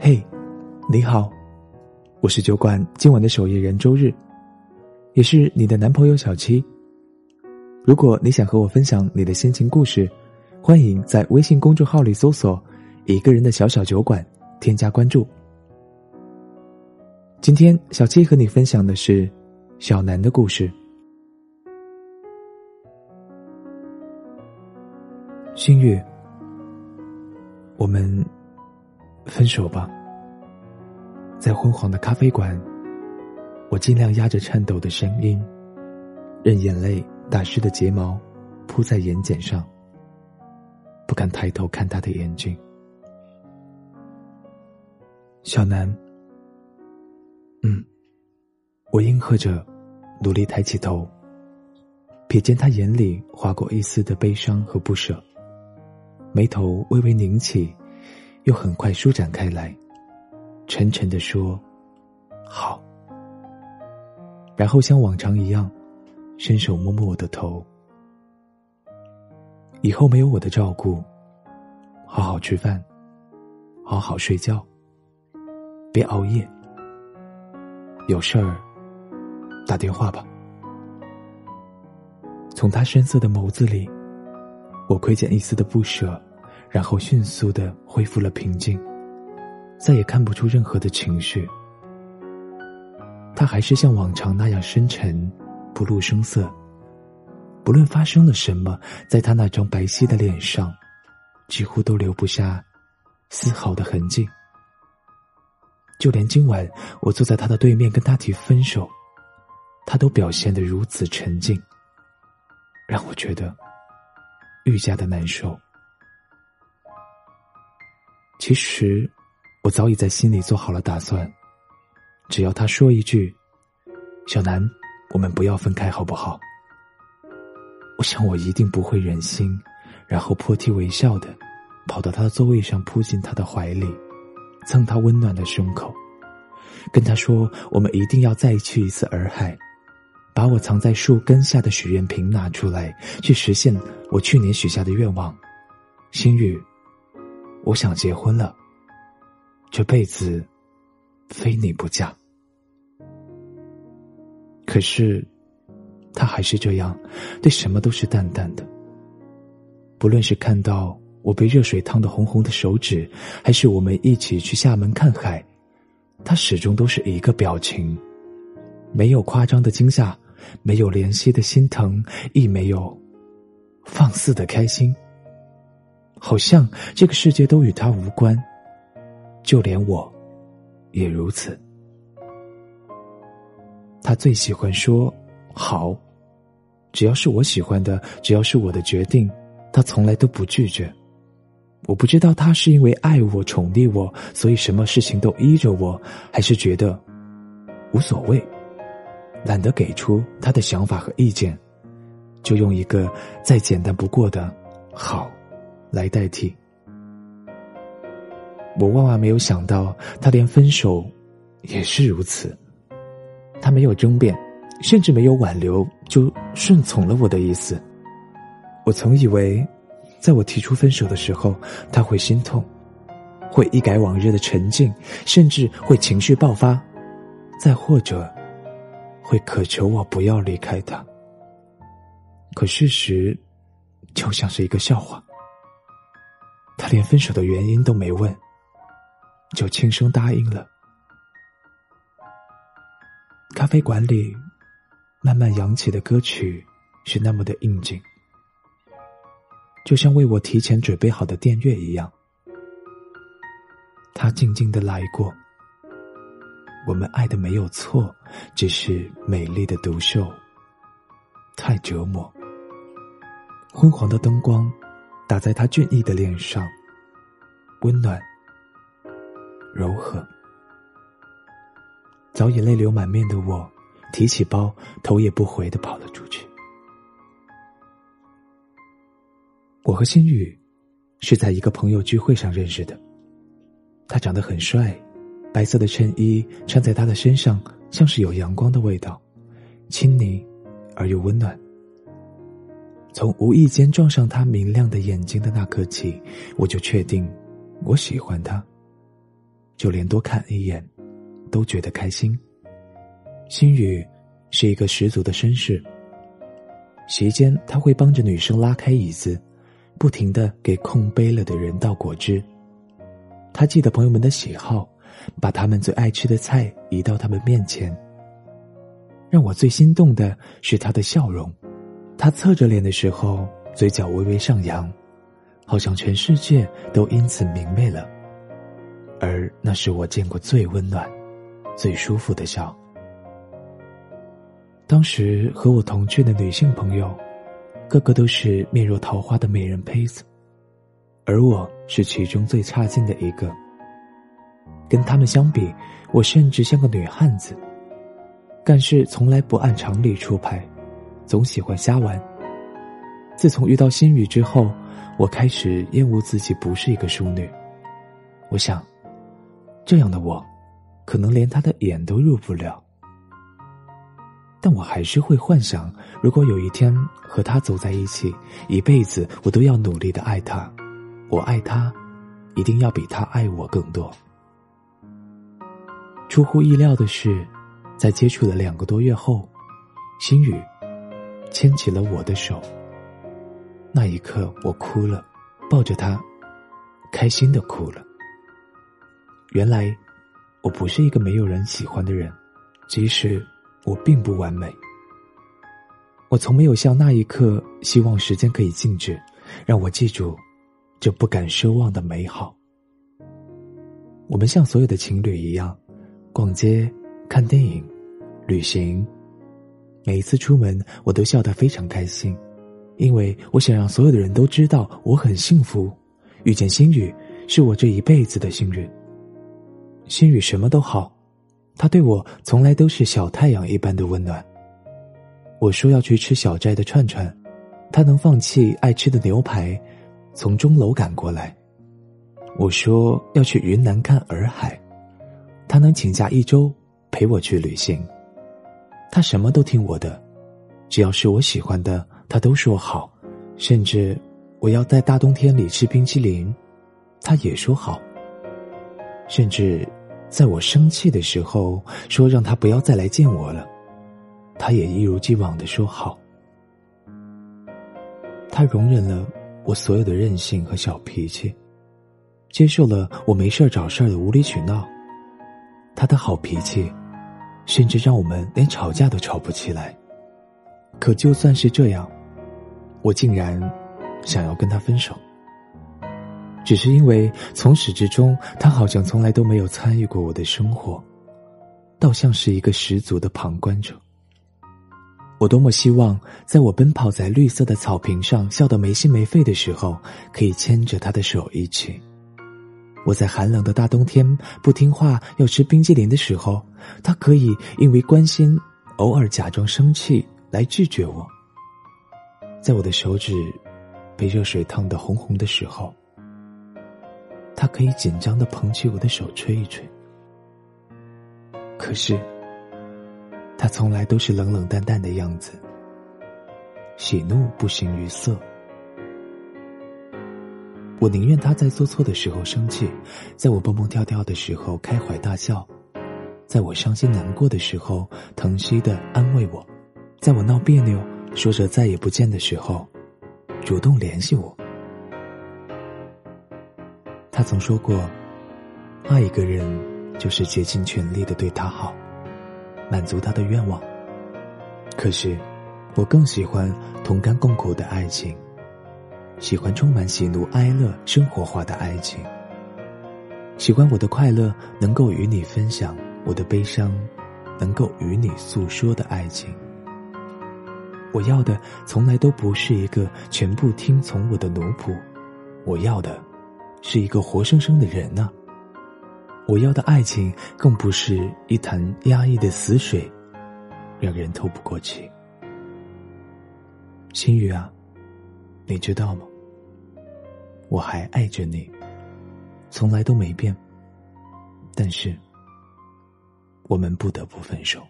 嘿，你好，我是酒馆今晚的守夜人周日，也是你的男朋友小七。如果你想和我分享你的心情故事，欢迎在微信公众号里搜索“一个人的小小酒馆”，添加关注。今天小七和你分享的是小南的故事。心月，我们分手吧。在昏黄的咖啡馆，我尽量压着颤抖的声音，任眼泪打湿的睫毛铺在眼睑上，不敢抬头看他的眼睛。小南，嗯，我应和着，努力抬起头，瞥见他眼里划过一丝的悲伤和不舍，眉头微微拧起，又很快舒展开来。沉沉的说：“好。”然后像往常一样，伸手摸摸我的头。以后没有我的照顾，好好吃饭，好好睡觉，别熬夜。有事儿打电话吧。从他深色的眸子里，我窥见一丝的不舍，然后迅速的恢复了平静。再也看不出任何的情绪，他还是像往常那样深沉，不露声色。不论发生了什么，在他那张白皙的脸上，几乎都留不下丝毫的痕迹。就连今晚我坐在他的对面跟他提分手，他都表现得如此沉静，让我觉得愈加的难受。其实。我早已在心里做好了打算，只要他说一句：“小南，我们不要分开，好不好？”我想我一定不会忍心，然后破涕为笑的跑到他的座位上，扑进他的怀里，蹭他温暖的胸口，跟他说：“我们一定要再去一次洱海，把我藏在树根下的许愿瓶拿出来，去实现我去年许下的愿望。”心雨，我想结婚了。这辈子，非你不嫁。可是，他还是这样，对什么都是淡淡的。不论是看到我被热水烫的红红的手指，还是我们一起去厦门看海，他始终都是一个表情，没有夸张的惊吓，没有怜惜的心疼，亦没有放肆的开心。好像这个世界都与他无关。就连我，也如此。他最喜欢说“好”，只要是我喜欢的，只要是我的决定，他从来都不拒绝。我不知道他是因为爱我、宠溺我，所以什么事情都依着我，还是觉得无所谓，懒得给出他的想法和意见，就用一个再简单不过的“好”来代替。我万万没有想到，他连分手也是如此。他没有争辩，甚至没有挽留，就顺从了我的意思。我曾以为，在我提出分手的时候，他会心痛，会一改往日的沉静，甚至会情绪爆发，再或者会渴求我不要离开他。可事实就像是一个笑话，他连分手的原因都没问。就轻声答应了。咖啡馆里慢慢扬起的歌曲是那么的应景，就像为我提前准备好的电乐一样。他静静的来过，我们爱的没有错，只是美丽的独秀太折磨。昏黄的灯光打在他俊逸的脸上，温暖。柔和，早已泪流满面的我，提起包，头也不回的跑了出去。我和新宇是在一个朋友聚会上认识的。他长得很帅，白色的衬衣穿在他的身上，像是有阳光的味道，亲昵而又温暖。从无意间撞上他明亮的眼睛的那刻起，我就确定我喜欢他。就连多看一眼，都觉得开心。心雨是一个十足的绅士。席间，他会帮着女生拉开椅子，不停的给空杯了的人倒果汁。他记得朋友们的喜好，把他们最爱吃的菜移到他们面前。让我最心动的是他的笑容，他侧着脸的时候，嘴角微微上扬，好像全世界都因此明媚了。而那是我见过最温暖、最舒服的笑。当时和我同去的女性朋友，个个都是面若桃花的美人胚子，而我是其中最差劲的一个。跟他们相比，我甚至像个女汉子，干事从来不按常理出牌，总喜欢瞎玩。自从遇到心雨之后，我开始厌恶自己不是一个淑女。我想，这样的我，可能连他的眼都入不了。但我还是会幻想，如果有一天和他走在一起，一辈子我都要努力的爱他。我爱他，一定要比他爱我更多。出乎意料的是，在接触了两个多月后，心雨牵起了我的手。那一刻，我哭了，抱着他，开心的哭了。原来，我不是一个没有人喜欢的人，即使。我并不完美，我从没有像那一刻希望时间可以静止，让我记住这不敢奢望的美好。我们像所有的情侣一样，逛街、看电影、旅行，每一次出门我都笑得非常开心，因为我想让所有的人都知道我很幸福，遇见心雨是我这一辈子的幸运。心雨什么都好。他对我从来都是小太阳一般的温暖。我说要去吃小寨的串串，他能放弃爱吃的牛排，从钟楼赶过来。我说要去云南看洱海，他能请假一周陪我去旅行。他什么都听我的，只要是我喜欢的，他都说好。甚至我要在大冬天里吃冰淇淋，他也说好。甚至。在我生气的时候，说让他不要再来见我了，他也一如既往的说好。他容忍了我所有的任性和小脾气，接受了我没事找事儿的无理取闹。他的好脾气，甚至让我们连吵架都吵不起来。可就算是这样，我竟然想要跟他分手。只是因为从始至终，他好像从来都没有参与过我的生活，倒像是一个十足的旁观者。我多么希望，在我奔跑在绿色的草坪上，笑得没心没肺的时候，可以牵着他的手一起；我在寒冷的大冬天不听话要吃冰激凌的时候，他可以因为关心，偶尔假装生气来拒绝我；在我的手指被热水烫得红红的时候。他可以紧张的捧起我的手，吹一吹。可是，他从来都是冷冷淡淡的样子，喜怒不形于色。我宁愿他在做错的时候生气，在我蹦蹦跳跳的时候开怀大笑，在我伤心难过的时候疼惜的安慰我，在我闹别扭说着再也不见的时候，主动联系我。他曾说过：“爱一个人，就是竭尽全力的对他好，满足他的愿望。”可是，我更喜欢同甘共苦的爱情，喜欢充满喜怒哀乐、生活化的爱情，喜欢我的快乐能够与你分享，我的悲伤能够与你诉说的爱情。我要的从来都不是一个全部听从我的奴仆，我要的。是一个活生生的人呢。我要的爱情，更不是一潭压抑的死水，让人透不过气。心雨啊，你知道吗？我还爱着你，从来都没变。但是，我们不得不分手。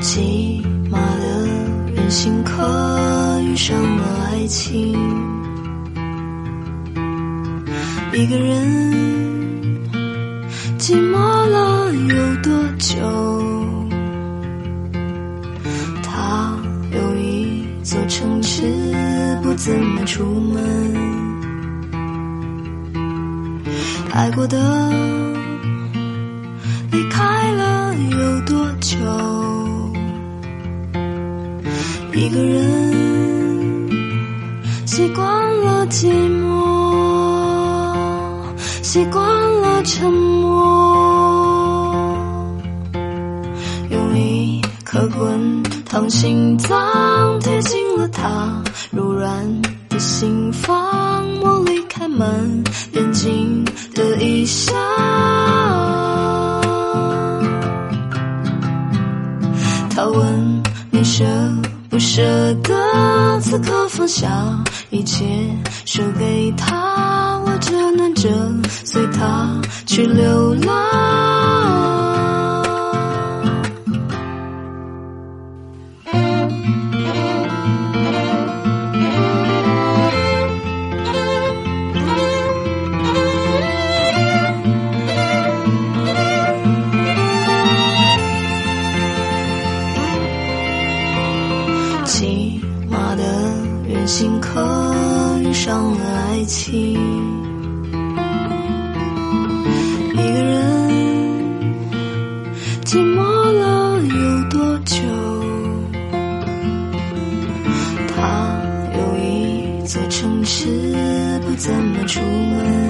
骑马的人行客。上了爱情。一个人寂寞怎么出门。爱过的离开了有多久？一个人习惯了寂寞，习惯了沉默，滚烫心脏贴近了他柔软的心房，我离开门，眼睛的一笑。他问你舍不舍得，此刻放下一切，手给他，我只能着随他去流浪。心可遇上了爱情，一个人寂寞了有多久？他有一座城市，不怎么出门，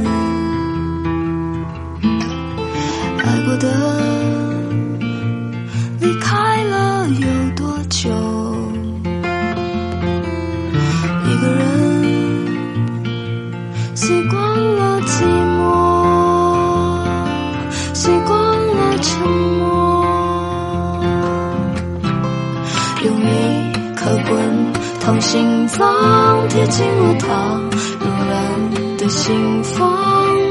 了他柔软的心房，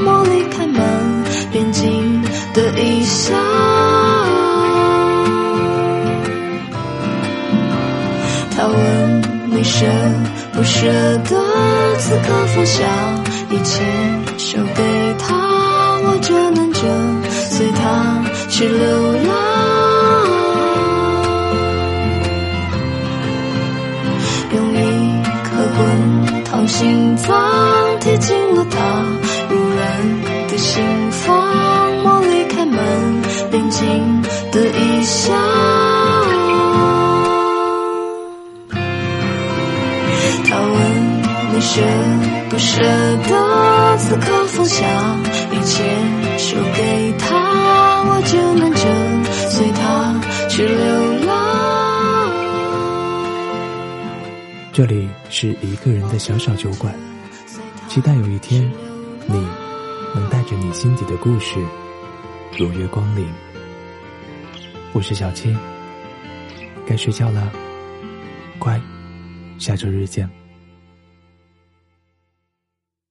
茉莉开门，边境的异乡。他问你舍不舍得，此刻放下一切，手给他，我只能着随他去流浪。心脏贴近了他柔软的心房，茉莉开门，边静的一笑。他问你舍不舍得，此刻放下一切，输给他，这里是一个人的小小酒馆，期待有一天，你能带着你心底的故事如约光临。我是小青，该睡觉了，乖，下周日见。